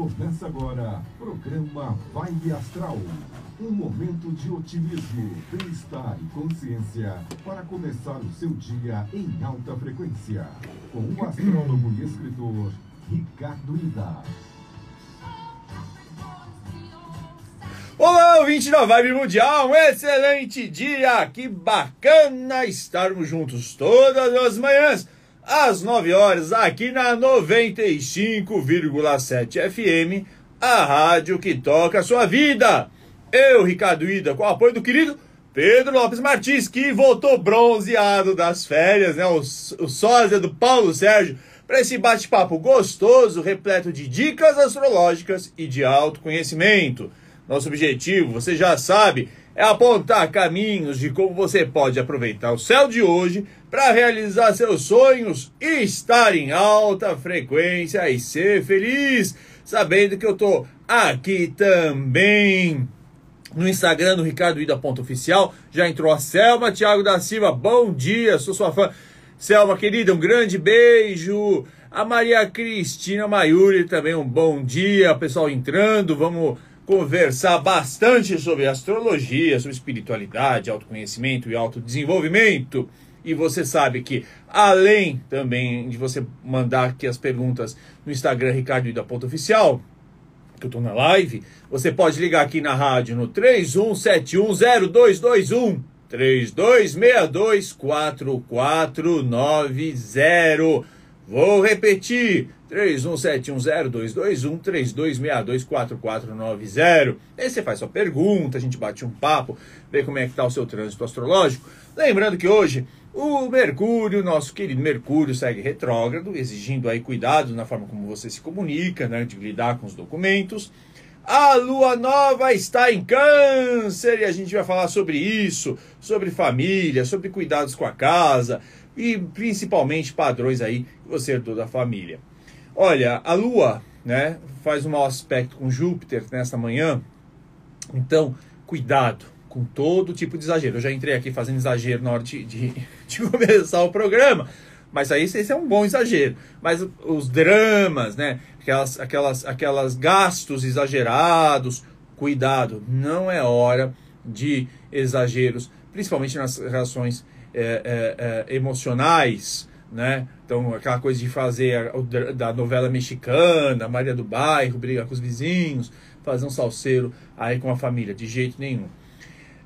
Começa agora, programa Vibe Astral. Um momento de otimismo, bem-estar e consciência para começar o seu dia em alta frequência. Com o astrólogo e escritor Ricardo Ida. Olá, ouvinte da Vibe Mundial, um excelente dia! Que bacana estarmos juntos todas as manhãs, às 9 horas, aqui na 95,7 FM, a rádio que toca a sua vida. Eu, Ricardo Ida, com o apoio do querido Pedro Lopes Martins, que voltou bronzeado das férias, né? O, o sósia do Paulo Sérgio, para esse bate-papo gostoso, repleto de dicas astrológicas e de autoconhecimento. Nosso objetivo, você já sabe, é apontar caminhos de como você pode aproveitar o céu de hoje para realizar seus sonhos estar em alta frequência e ser feliz, sabendo que eu tô aqui também. No Instagram do Ricardo Ida Oficial, já entrou a Selma Thiago da Silva. Bom dia, sou sua fã. Selma, querida, um grande beijo. A Maria Cristina Maiuri também um bom dia. Pessoal entrando, vamos conversar bastante sobre astrologia, sobre espiritualidade, autoconhecimento e autodesenvolvimento. E você sabe que, além também de você mandar aqui as perguntas no Instagram Ricardo Ida Oficial, que eu estou na live, você pode ligar aqui na rádio no 31710221 3262 4490. Vou repetir: 31710221 3262 4490. Aí você faz sua pergunta, a gente bate um papo, vê como é que tá o seu trânsito astrológico. Lembrando que hoje o Mercúrio, nosso querido Mercúrio, segue retrógrado, exigindo aí cuidado na forma como você se comunica, né, de lidar com os documentos. A lua nova está em Câncer e a gente vai falar sobre isso, sobre família, sobre cuidados com a casa e principalmente padrões aí que você herdou da família. Olha, a lua, né, faz um mau aspecto com Júpiter nesta manhã. Então, cuidado com todo tipo de exagero. Eu já entrei aqui fazendo exagero na hora de, de, de começar o programa. Mas aí esse é um bom exagero. Mas os dramas, né? Aquelas, aquelas, aquelas gastos exagerados, cuidado, não é hora de exageros, principalmente nas relações é, é, é, emocionais, né? Então, aquela coisa de fazer a, da novela mexicana, Maria do Bairro, brigar com os vizinhos, fazer um salseiro aí com a família, de jeito nenhum.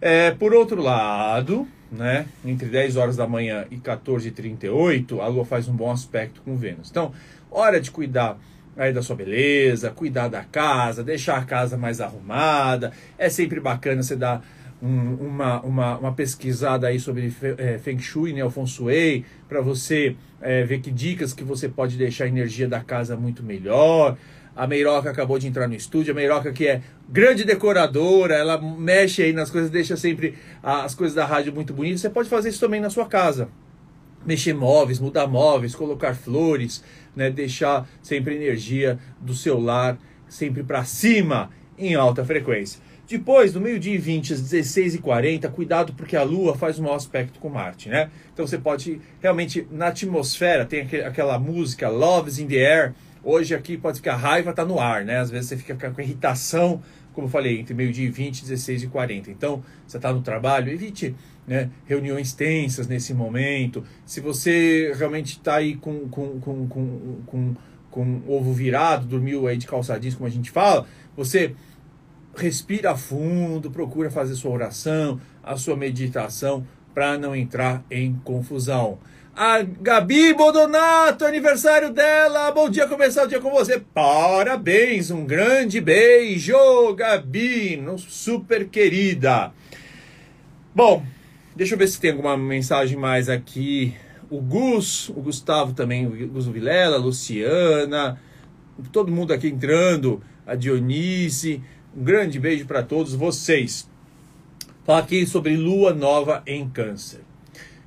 É, por outro lado, né, entre 10 horas da manhã e 14h38, a Lua faz um bom aspecto com Vênus. Então, hora de cuidar aí da sua beleza, cuidar da casa, deixar a casa mais arrumada. É sempre bacana você dar um, uma, uma, uma, pesquisada aí sobre é, Feng Shui, né, o Feng Shui, para você é, ver que dicas que você pode deixar a energia da casa muito melhor. A Meiroca acabou de entrar no estúdio. A Meiroca, que é grande decoradora, ela mexe aí nas coisas, deixa sempre as coisas da rádio muito bonitas. Você pode fazer isso também na sua casa. Mexer móveis, mudar móveis, colocar flores, né? deixar sempre energia do seu lar sempre para cima, em alta frequência. Depois, do meio-dia e 20 às 16h40, cuidado porque a Lua faz um mau aspecto com Marte, né? Então você pode realmente, na atmosfera, tem aquela música Love's in the Air, Hoje aqui pode ficar raiva, tá no ar, né? Às vezes você fica com irritação, como eu falei, entre meio-dia e 20, 16 e 40. Então, você está no trabalho, evite né, reuniões tensas nesse momento. Se você realmente está aí com, com, com, com, com, com ovo virado, dormiu aí de calçadinhos, como a gente fala, você respira fundo, procura fazer sua oração, a sua meditação, para não entrar em confusão. A Gabi Bodonato, aniversário dela. Bom dia, começar o dia com você. Parabéns, um grande beijo, Gabi, super querida. Bom, deixa eu ver se tem alguma mensagem mais aqui. O Gus, o Gustavo também, o Gus Vilela, a Luciana, todo mundo aqui entrando, a Dionísio. Um grande beijo para todos vocês. Falar aqui sobre lua nova em Câncer.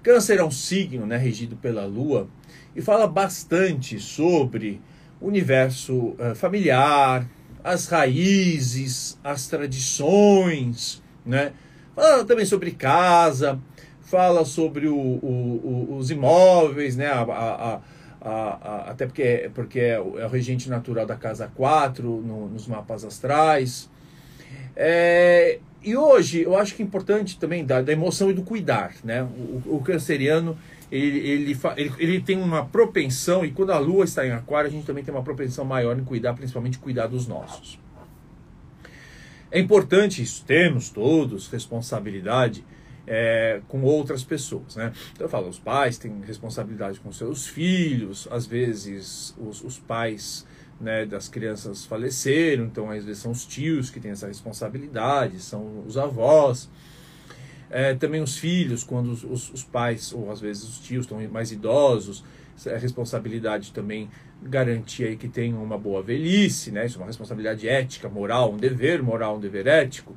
Câncer é um signo né, regido pela Lua e fala bastante sobre o universo uh, familiar, as raízes, as tradições, né? Fala também sobre casa, fala sobre o, o, o, os imóveis, né? A, a, a, até porque, porque é, o, é regente natural da casa 4 no, nos mapas astrais. É, e hoje eu acho que é importante também da, da emoção e do cuidar. Né? O, o canceriano ele, ele, ele, ele, tem uma propensão, e quando a lua está em aquário, a gente também tem uma propensão maior em cuidar, principalmente cuidar dos nossos. É importante isso, temos todos responsabilidade é, com outras pessoas, né? Então eu falo, os pais têm responsabilidade com seus filhos, às vezes os, os pais né, crianças faleceram, então às vezes são os tios que têm essa responsabilidade, são os avós. É, também os filhos, quando os, os, os, pais, ou às vezes os tios estão mais idosos, é responsabilidade também garantir aí que tenham uma boa velhice, né? Isso é uma responsabilidade ética, moral, um dever moral, um dever ético.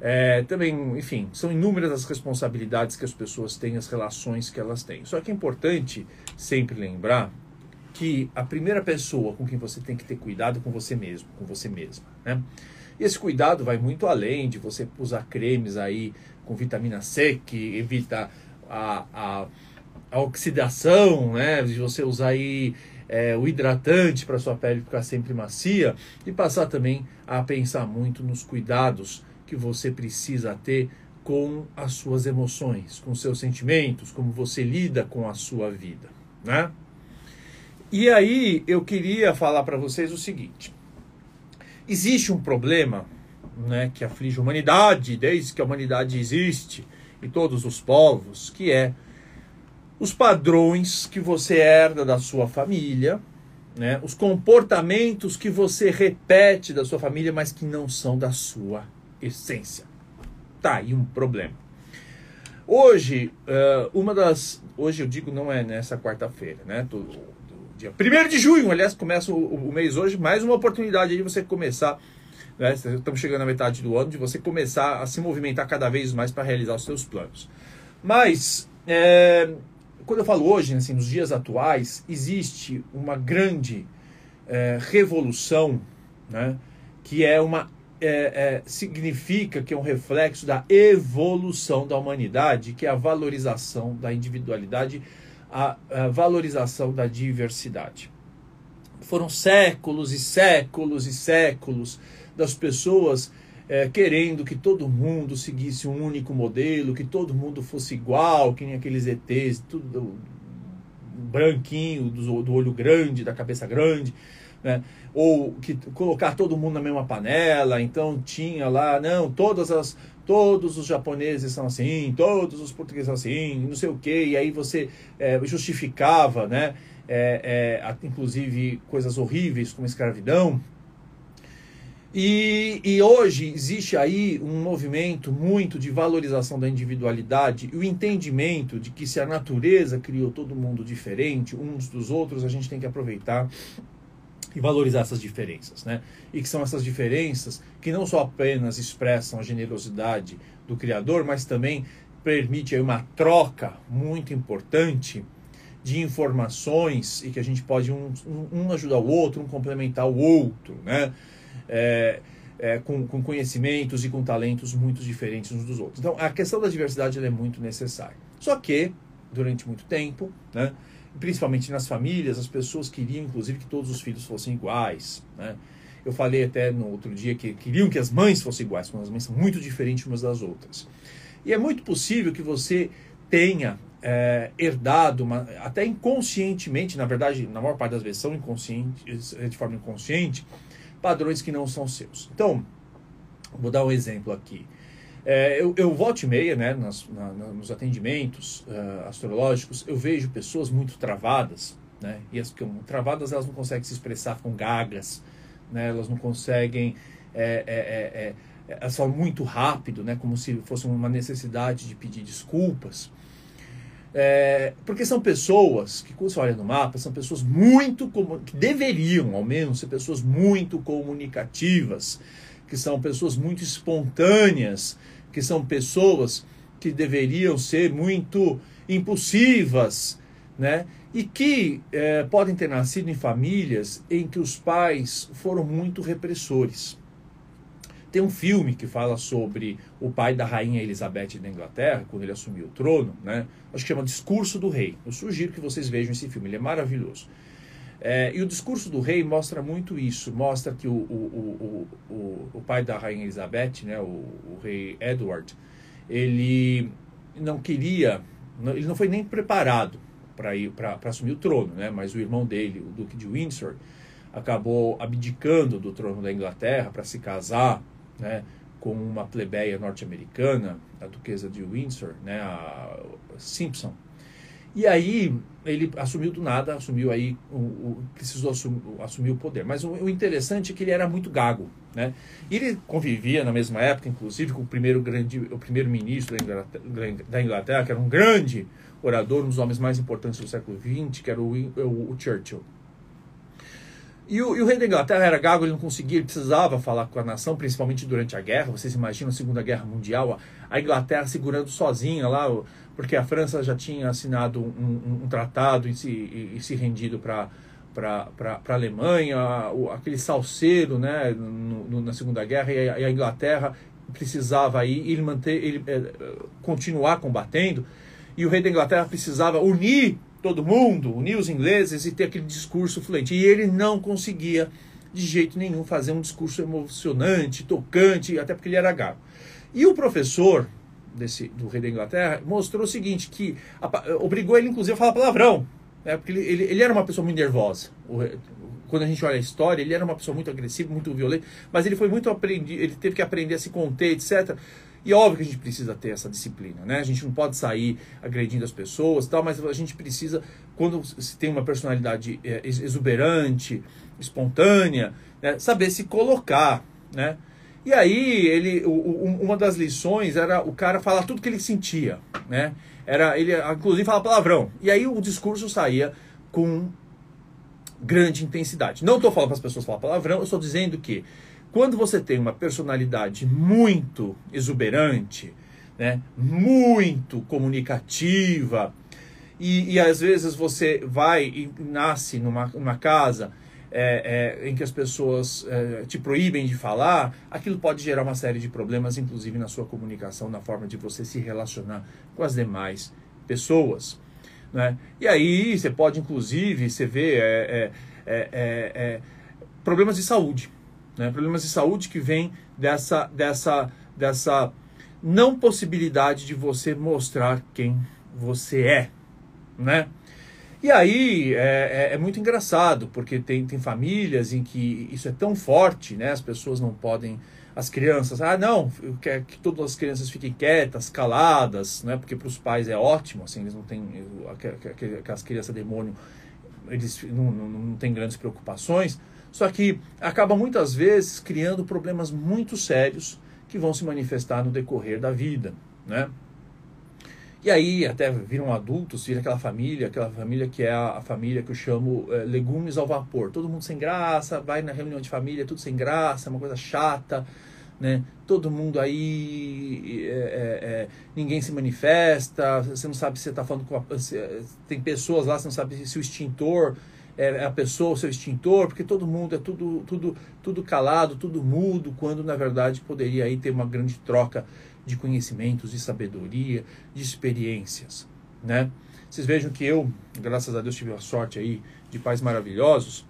É, também, enfim, são inúmeras as responsabilidades que as pessoas têm, as relações que elas têm. Só que é importante sempre lembrar que a primeira pessoa com quem você tem que ter cuidado é com você mesmo, com você mesma, né? E esse cuidado vai muito além de você usar cremes aí com vitamina C que evita a, a, a oxidação, né? De você usar aí é, o hidratante para sua pele ficar sempre macia e passar também a pensar muito nos cuidados que você precisa ter com as suas emoções, com seus sentimentos, como você lida com a sua vida, né? E aí eu queria falar para vocês o seguinte: existe um problema né, que aflige a humanidade desde que a humanidade existe e todos os povos, que é os padrões que você herda da sua família, né, os comportamentos que você repete da sua família, mas que não são da sua essência. Tá aí um problema. Hoje, uh, uma das. Hoje eu digo não é nessa quarta-feira, né? Dia 1 de junho, aliás, começa o, o, mês hoje, mais uma oportunidade de você começar. Né? Estamos chegando na metade do ano, de você começar a se movimentar cada vez mais para realizar os seus planos. Mas, é, quando eu falo hoje, assim, nos dias atuais, existe uma grande é, revolução, né? que é uma é, é, significa que é um reflexo da evolução da humanidade, que é a valorização da individualidade a, a valorização da diversidade. Foram séculos e séculos e séculos das pessoas é, querendo que todo mundo seguisse um único modelo, que todo mundo fosse igual, que nem aqueles ETs, tudo branquinho, do, do olho grande, da cabeça grande, né? ou que colocar todo mundo na mesma panela, então tinha lá, não, todas as todos os japoneses são assim, todos os portugueses são assim, não sei o que, e aí você é, justificava, né, é, é, inclusive coisas horríveis como escravidão. E, e hoje existe aí um movimento muito de valorização da individualidade e o entendimento de que se a natureza criou todo mundo diferente, uns dos outros, a gente tem que aproveitar e valorizar essas diferenças, né? E que são essas diferenças que não só apenas expressam a generosidade do Criador, mas também permite uma troca muito importante de informações e que a gente pode um, um ajudar o outro, um complementar o outro, né? É, é, com, com, conhecimentos e com talentos muito diferentes uns dos outros. Então, a questão da diversidade é muito necessária. Só que, durante muito tempo, né, principalmente nas famílias, as pessoas queriam, inclusive, que todos os filhos fossem iguais. Né? Eu falei até no outro dia que queriam que as mães fossem iguais, quando as mães são muito diferentes umas das outras. E é muito possível que você tenha é, herdado, uma, até inconscientemente, na verdade, na maior parte das vezes são inconscientes, de forma inconsciente, padrões que não são seus. Então, vou dar um exemplo aqui. É, eu, eu volto e meia, né, nas, na, nos atendimentos uh, astrológicos, eu vejo pessoas muito travadas, né, e as que travadas elas não conseguem se expressar com gagas, né, elas não conseguem, é, é, é, é elas falam muito rápido, né, como se fosse uma necessidade de pedir desculpas. É, porque são pessoas que, quando você olha no mapa, são pessoas muito, que deveriam, ao menos, ser pessoas muito comunicativas, que são pessoas muito espontâneas, que são pessoas que deveriam ser muito impulsivas, né? E que é, podem ter nascido em famílias em que os pais foram muito repressores. Tem um filme que fala sobre o pai da rainha Elizabeth da Inglaterra, quando ele assumiu o trono, né? Acho que chama Discurso do Rei. Eu sugiro que vocês vejam esse filme, ele é maravilhoso. É, e o discurso do rei mostra muito isso, mostra que o, o, o, o, o pai da rainha Elizabeth, né, o, o rei Edward, ele não queria, ele não foi nem preparado para ir para assumir o trono, né? Mas o irmão dele, o duque de Windsor, acabou abdicando do trono da Inglaterra para se casar, né? Com uma plebeia norte-americana, a duquesa de Windsor, né? A Simpson. E aí ele assumiu do nada, assumiu aí, o, o precisou assumir, assumir, o poder. Mas o, o, interessante é que ele era muito gago, né? Ele convivia na mesma época, inclusive, com o primeiro grande, o primeiro ministro da Inglaterra, da Inglaterra que era um grande orador, um dos homens mais importantes do século XX, que era o, o, o Churchill. E o, e o, rei da Inglaterra era gago, ele não conseguia, ele precisava falar com a nação, principalmente durante a guerra. Vocês imaginam a Segunda Guerra Mundial, a, Inglaterra segurando sozinha lá, porque a França já tinha assinado um, um, tratado e se, e, se rendido para para a Alemanha, aquele salseiro né, no, no, na Segunda Guerra, e a, e a, Inglaterra precisava aí ele manter, ele é, continuar combatendo, e o rei da Inglaterra precisava unir todo mundo, unir os ingleses e ter aquele discurso fluente. E ele não conseguia de jeito nenhum fazer um discurso emocionante, tocante, até porque ele era gago. E o professor desse, do rei da Inglaterra mostrou o seguinte, que a, obrigou ele inclusive a falar palavrão, né, porque ele, ele, ele era uma pessoa muito nervosa. O, quando a gente olha a história, ele era uma pessoa muito agressiva, muito violenta, mas ele foi muito aprendido, ele teve que aprender a se conter, etc. E óbvio que a gente precisa ter essa disciplina, né? A gente não pode sair agredindo as pessoas, tal, mas a gente precisa, quando se tem uma personalidade é, exuberante, espontânea, né? saber se colocar, né? E aí ele, o, uma das lições era o cara falar tudo que ele sentia, né? Era ele, inclusive, falar palavrão. E aí o discurso saía com grande intensidade. Não estou falando para as pessoas falar palavrão, eu estou dizendo que quando você tem uma personalidade muito exuberante, né, muito comunicativa, e, e às vezes você vai e nasce numa, numa casa é, é, em que as pessoas é, te proíbem de falar, aquilo pode gerar uma série de problemas, inclusive na sua comunicação, na forma de você se relacionar com as demais pessoas. Né? E aí você pode, inclusive, você vê é, é, é, problemas de saúde né? problemas de saúde que vêm dessa, dessa, dessa não possibilidade de você mostrar quem você é, né? E aí é, é, é, muito engraçado, porque tem, tem famílias em que isso é tão forte, né? As pessoas não podem. As crianças, ah, não, quero que todas as crianças fiquem quietas, caladas, né? Porque para os pais é ótimo, assim, eles não têm. Aquelas crianças demônio, eles não, não, não têm grandes preocupações. Só que acaba muitas vezes criando problemas muito sérios que vão se manifestar no decorrer da vida, né? E aí até viram adultos, vira aquela família, aquela família que é a, família que eu chamo é, legumes ao vapor. Todo mundo sem graça, vai na reunião de família, tudo sem graça, uma coisa chata, né? Todo mundo aí, é, é, é ninguém se manifesta, você não sabe se você está falando com a, se, tem pessoas lá, você não sabe se o extintor é a pessoa, o seu extintor, porque todo mundo é tudo, tudo, tudo calado, tudo mudo, quando na verdade poderia aí ter uma grande troca de conhecimentos, de sabedoria, de experiências, né? Vocês vejam que eu, graças a Deus, tive a sorte aí de pais maravilhosos,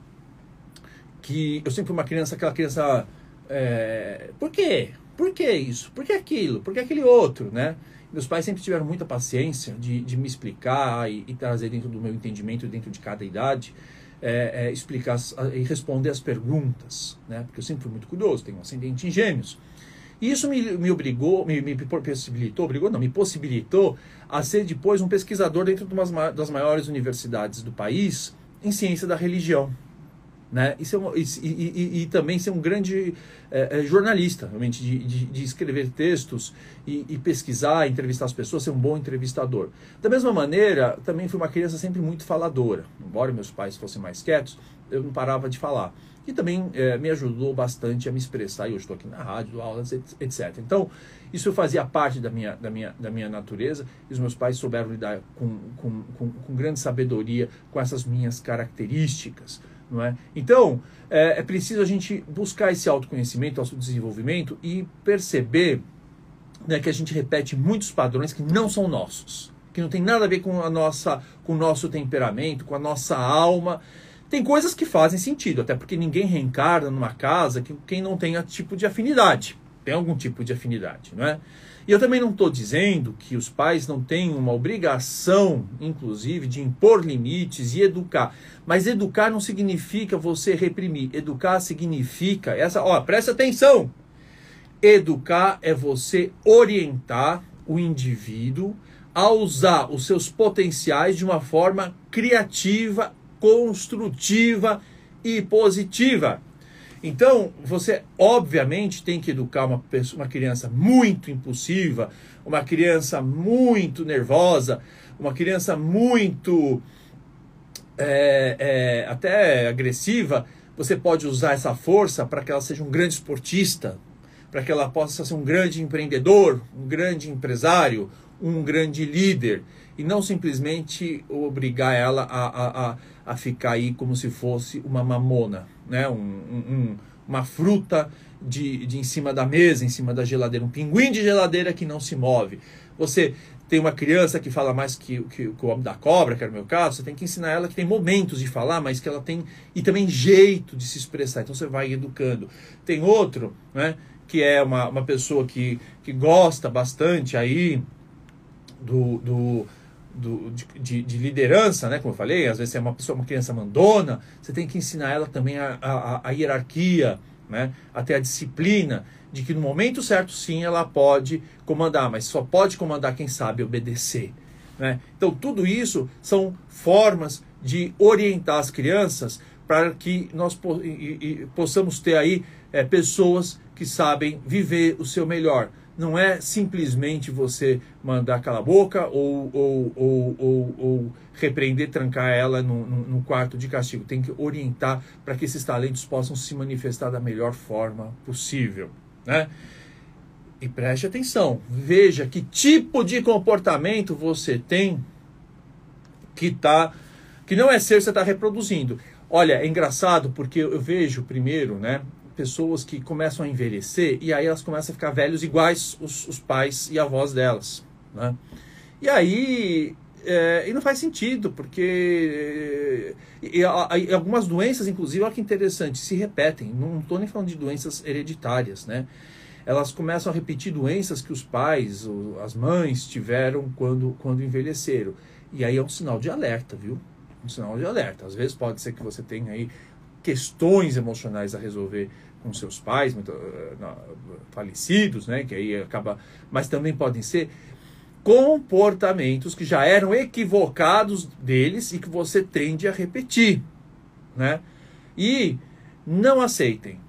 que eu sempre fui uma criança, aquela criança, é, por quê? Por que isso? Por que aquilo? Por que aquele outro, né? Meus pais sempre tiveram muita paciência de, de me explicar e, e trazer dentro do meu entendimento, dentro de cada idade, é, é, explicar e responder as perguntas, né? Porque eu sempre fui muito curioso, tenho um ascendente em gêmeos. E isso me, me obrigou, me, me possibilitou, obrigou não, me possibilitou a ser depois um pesquisador dentro de uma das maiores universidades do país em ciência da religião. Né? E, ser um, e, e, e, também ser um grande é, é, jornalista, realmente, de, de, de, escrever textos e, pesquisar, entrevistar as pessoas, ser um bom entrevistador. Da mesma maneira, também fui uma criança sempre muito faladora. Embora meus pais fossem mais quietos, eu não parava de falar. E também é, me ajudou bastante a me expressar. E eu estou aqui na rádio, aulas, etc. Então, isso fazia parte da minha, da minha, da minha natureza. E os meus pais souberam lidar com, com, com, com grande sabedoria com essas minhas características não é? Então, é, é preciso a gente buscar esse autoconhecimento, autodesenvolvimento e perceber né, que a gente repete muitos padrões que não são nossos, que não tem nada a ver com a nossa, com o nosso temperamento, com a nossa alma. Tem coisas que fazem sentido, até porque ninguém reencarna numa casa que quem não tenha tipo de afinidade, tem algum tipo de afinidade, não é? E eu também não estou dizendo que os pais não têm uma obrigação, inclusive, de impor limites e educar. Mas educar não significa você reprimir. Educar significa essa, ó, presta atenção. Educar é você orientar o indivíduo a usar os seus potenciais de uma forma criativa, construtiva e positiva. Então, você obviamente tem que educar uma, pessoa, uma criança muito impulsiva, uma criança muito nervosa, uma criança muito é, é, até agressiva. Você pode usar essa força para que ela seja um grande esportista, para que ela possa ser um grande empreendedor, um grande empresário, um grande líder, e não simplesmente obrigar ela a, a, a, a ficar aí como se fosse uma mamona né? um, um, uma fruta de, de em cima da mesa, em cima da geladeira, um pinguim de geladeira que não se move. Você tem uma criança que fala mais que, que, que, o homem da cobra, que era o meu caso, você tem que ensinar ela que tem momentos de falar, mas que ela tem e também jeito de se expressar. Então você vai educando. Tem outro, né, que é uma, uma pessoa que, que gosta bastante aí do, do do, de, de, liderança, né? Como eu falei, às vezes é uma pessoa, uma criança mandona, você tem que ensinar ela também a, a, a hierarquia, né? Até a disciplina de que no momento certo sim ela pode comandar, mas só pode comandar quem sabe obedecer. Né? Então tudo isso são formas de orientar as crianças para que nós po possamos ter aí é, pessoas que sabem viver o seu melhor não é simplesmente você mandar cala a boca ou, ou, ou, ou, ou repreender, trancar ela no, no, no, quarto de castigo. Tem que orientar para que esses talentos possam se manifestar da melhor forma possível. Né? E preste atenção, veja que tipo de comportamento você tem que tá que não é ser você está reproduzindo. Olha, é engraçado porque eu vejo primeiro, né? Pessoas que começam a envelhecer e aí elas começam a ficar velhos iguais os, os pais e avós delas. Né? E aí. É, e não faz sentido, porque. E, e, e, algumas doenças, inclusive, olha que interessante, se repetem. Não estou nem falando de doenças hereditárias, né? Elas começam a repetir doenças que os pais, as mães tiveram quando, quando envelheceram. E aí é um sinal de alerta, viu? Um sinal de alerta. Às vezes pode ser que você tenha aí questões emocionais a resolver com seus pais muito, uh, falecidos, né? Que aí acaba, mas também podem ser comportamentos que já eram equivocados deles e que você tende a repetir, né? E não aceitem,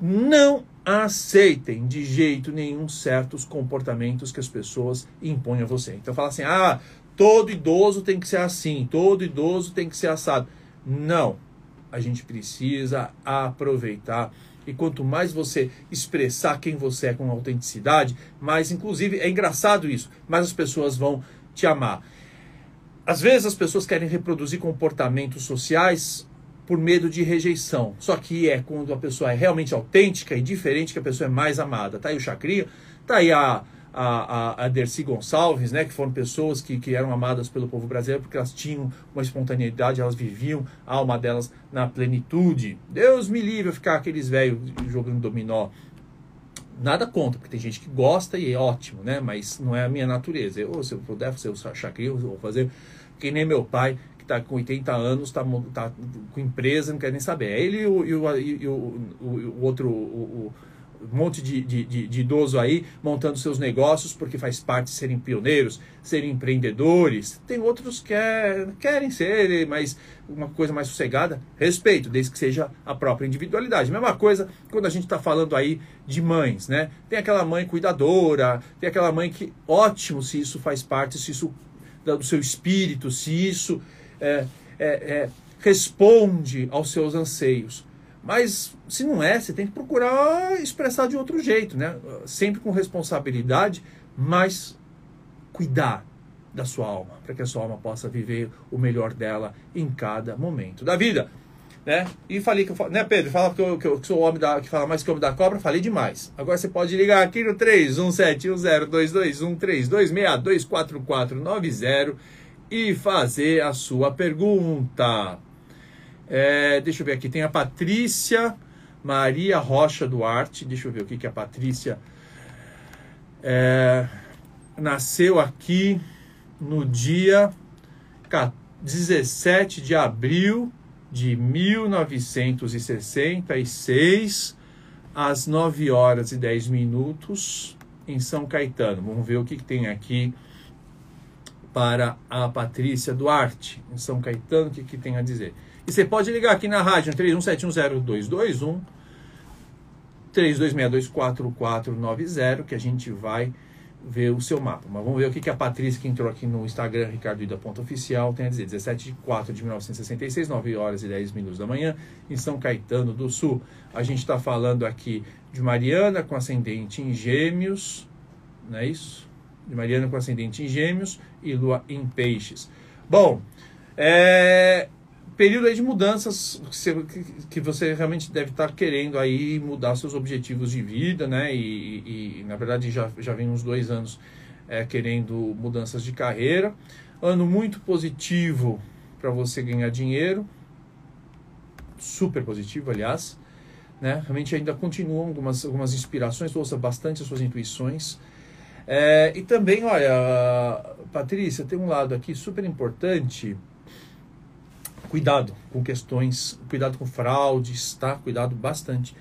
não aceitem de jeito nenhum certos comportamentos que as pessoas impõem a você. Então fala assim: "Ah, todo idoso tem que ser assim, todo idoso tem que ser assado". Não. A gente precisa aproveitar e quanto mais você expressar quem você é com autenticidade, mais, inclusive, é engraçado isso, mais as pessoas vão te amar. Às vezes as pessoas querem reproduzir comportamentos sociais por medo de rejeição. Só que é quando a pessoa é realmente autêntica e diferente que a pessoa é mais amada. Tá aí o Chacria, tá aí a, a, a, Dercy Gonçalves, né, que foram pessoas que, que eram amadas pelo povo brasileiro porque elas tinham uma espontaneidade, elas viviam a alma delas na plenitude. Deus me livre ficar aqueles velhos jogando dominó. Nada contra, porque tem gente que gosta e é ótimo, né? Mas não é a minha natureza. Eu, se eu puder fazer o chacrinho, eu vou fazer que nem meu pai, que está com 80 anos, está tá com empresa, não quer nem saber. É ele e o, e o, e o, o, outro, o, um monte de, de, de, de, idoso aí montando seus negócios porque faz parte serem pioneiros, serem empreendedores. Tem outros que é, querem ser, mas uma coisa mais sossegada. Respeito, desde que seja a própria individualidade. Mesma coisa quando a gente está falando aí de mães, né? Tem aquela mãe cuidadora, tem aquela mãe que, ótimo se isso faz parte, se isso do seu espírito, se isso é, é, é, responde aos seus anseios. Mas se não é, você tem que procurar expressar de outro jeito, né? Sempre com responsabilidade, mas cuidar da sua alma, para que a sua alma possa viver o melhor dela em cada momento da vida. né? E falei que eu né, Pedro? Fala que eu, que eu sou o homem da, que fala mais que o homem da cobra, falei demais. Agora você pode ligar aqui no 3171022132624490 e fazer a sua pergunta. É, deixa eu ver aqui, tem a Patrícia Maria Rocha Duarte. Deixa eu ver o que, que a Patrícia é, nasceu aqui no dia 17 de abril de 1966, às 9 horas e 10 minutos, em São Caetano. Vamos ver o que, que tem aqui para a Patrícia Duarte, em São Caetano, o que, que tem a dizer. E você pode ligar aqui na rádio 31710221 32624490 que a gente vai ver o seu mapa. Mas vamos ver o que, a Patrícia, que entrou aqui no Instagram, ricardoida.oficial, tem a dizer. 17 de 4 de 1966, 9 horas e 10 minutos da manhã, em São Caetano do Sul. A gente está falando aqui de Mariana com ascendente em gêmeos, não é isso? De Mariana com ascendente em gêmeos e lua em peixes. Bom, é, período aí de mudanças que você realmente deve estar querendo aí mudar seus objetivos de vida, né? E, e na verdade já, já vem uns dois anos é, querendo mudanças de carreira. Ano muito positivo para você ganhar dinheiro, super positivo, aliás. Né? Realmente ainda continuam algumas, algumas inspirações, ouça bastante as suas intuições. É, e também, olha, Patrícia, tem um lado aqui super importante cuidado com questões, cuidado com fraudes, tá? Cuidado bastante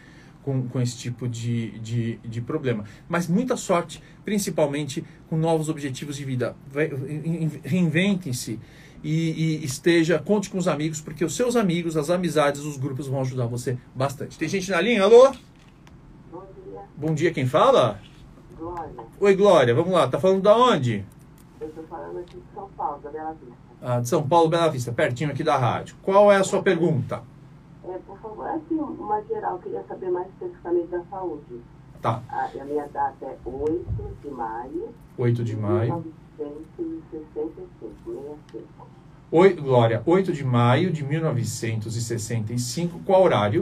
com, com esse tipo de, de, de problema. Mas muita sorte, principalmente com novos objetivos de vida. Reinventem-se e, e, esteja, conte com os amigos, porque os seus amigos, as amizades, os grupos vão ajudar você bastante. Tem gente na linha? Alô? Bom dia. Bom dia, quem fala? Glória. Oi, Glória, vamos lá, tá falando da onde? Eu estou falando aqui de São Paulo, da Bela Vista ah, de São Paulo, Bela Vista, pertinho aqui da rádio. Qual é a sua pergunta? É, por favor, assim, uma geral, queria saber mais especificamente da saúde. Tá. A, a minha data é 8 de maio. 8 de maio. 1965, 65. Oi, Glória, 8 de maio de 1965. Qual horário?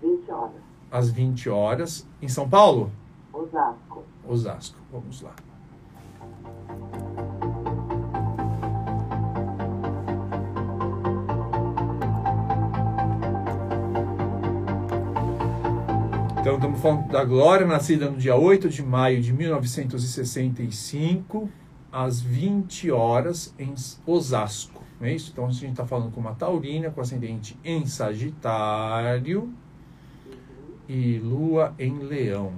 20 horas. Às 20 horas. Em São Paulo? Osasco. Osasco. Vamos lá. Então, estamos falando da Glória, nascida no dia 8 de maio de 1965, às 20 horas, em Osasco. Não é isso? Então, a gente está falando com uma taurina, com ascendente em Sagitário e lua em Leão.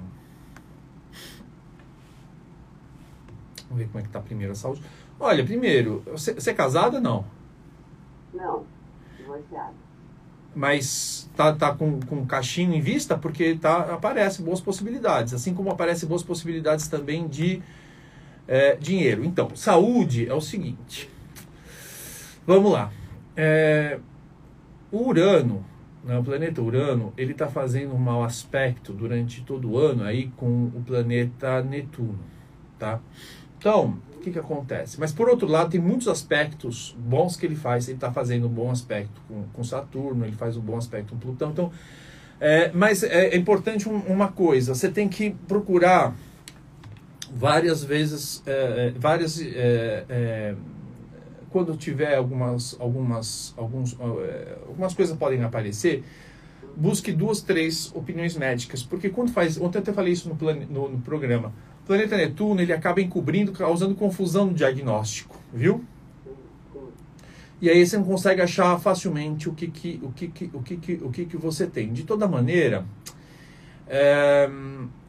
Vamos ver como é que está a primeira saúde. Olha, primeiro, você, você é casada ou não? Não, divorciada mas tá, tá com, com caixinho em vista porque tá, aparece boas possibilidades, assim como aparece boas possibilidades também de é, dinheiro. Então, saúde é o seguinte, vamos lá, é, o Urano, né, o planeta Urano, ele está fazendo um mau aspecto durante todo o ano aí com o planeta Netuno, tá? Então, o que, que acontece? Mas por outro lado, tem muitos aspectos bons que ele faz. Ele está fazendo um bom aspecto com, com Saturno, ele faz um bom aspecto com Plutão. Então, é, mas é, é importante um, uma coisa: você tem que procurar várias vezes, é, é várias. É, é, quando tiver algumas, algumas, alguns, algumas coisas podem aparecer, busque duas, três opiniões médicas. Porque quando faz. Ontem eu até falei isso no, plan, no, no programa planeta Netuno ele acaba encobrindo, causando confusão no diagnóstico, viu? E aí você não consegue achar facilmente o que, que, o que, que, o que, que, o que, que você tem. De toda maneira, é,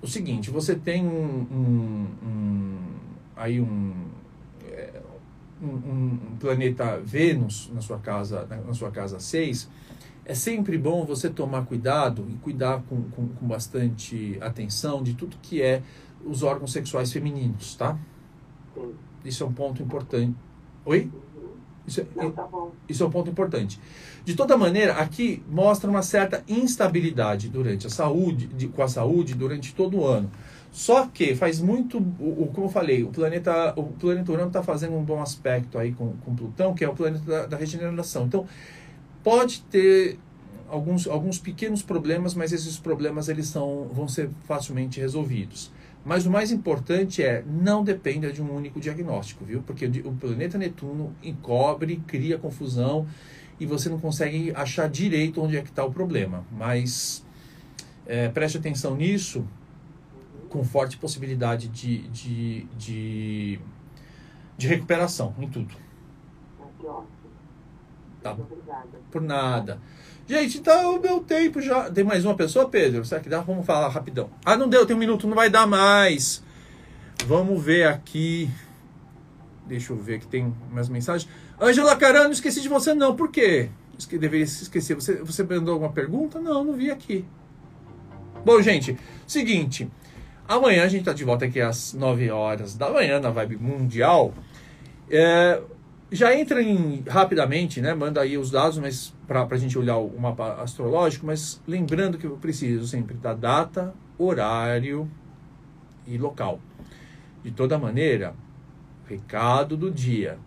o seguinte, você tem um, um, um aí um, é, um, um, planeta Vênus na sua casa, na sua casa 6, é sempre bom você tomar cuidado e cuidar com, com, com bastante atenção de tudo que é os órgãos sexuais femininos, tá? Sim. Isso é um ponto importante. Oi? Isso é, Não, tá bom. isso é um ponto importante. De toda maneira, aqui mostra uma certa instabilidade durante a saúde, de, com a saúde durante todo o ano. Só que faz muito, o, o como eu falei, o planeta, o planeta Urano está fazendo um bom aspecto aí com, com Plutão, que é o planeta da, da regeneração. Então, pode ter alguns, alguns pequenos problemas, mas esses problemas eles são, vão ser facilmente resolvidos. Mas o mais importante é não dependa de um único diagnóstico, viu? Porque o planeta Netuno encobre, cria confusão e você não consegue achar direito onde é que está o problema. Mas é, preste atenção nisso, com forte possibilidade de, de, de, de recuperação em tudo. Tá. Obrigada. Por nada. Gente, então o meu tempo já. Tem mais uma pessoa, Pedro? Será que dá? Vamos falar rapidão. Ah, não deu, tem um minuto, não vai dar mais. Vamos ver aqui. Deixa eu ver que tem mais mensagens. Ângela Carano, esqueci de você, não. Por quê? Esque, deveria se esquecer. Você, você mandou alguma pergunta? Não, não vi aqui. Bom, gente, seguinte. Amanhã a gente tá de volta aqui às 9 horas da manhã na Vibe Mundial. É, já entra em, rapidamente, né? Manda aí os dados, mas para a gente olhar o mapa astrológico, mas lembrando que eu preciso sempre da data, horário e local. De toda maneira, recado do dia,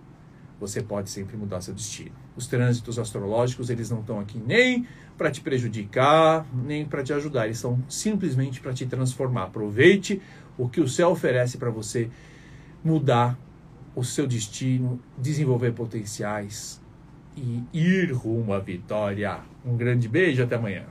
você pode sempre mudar seu destino. Os trânsitos astrológicos, eles não estão aqui nem para te prejudicar, nem para te ajudar, eles são simplesmente para te transformar. Aproveite o que o céu oferece para você mudar o seu destino, desenvolver potenciais e ir rumo à vitória. Um grande beijo, até amanhã.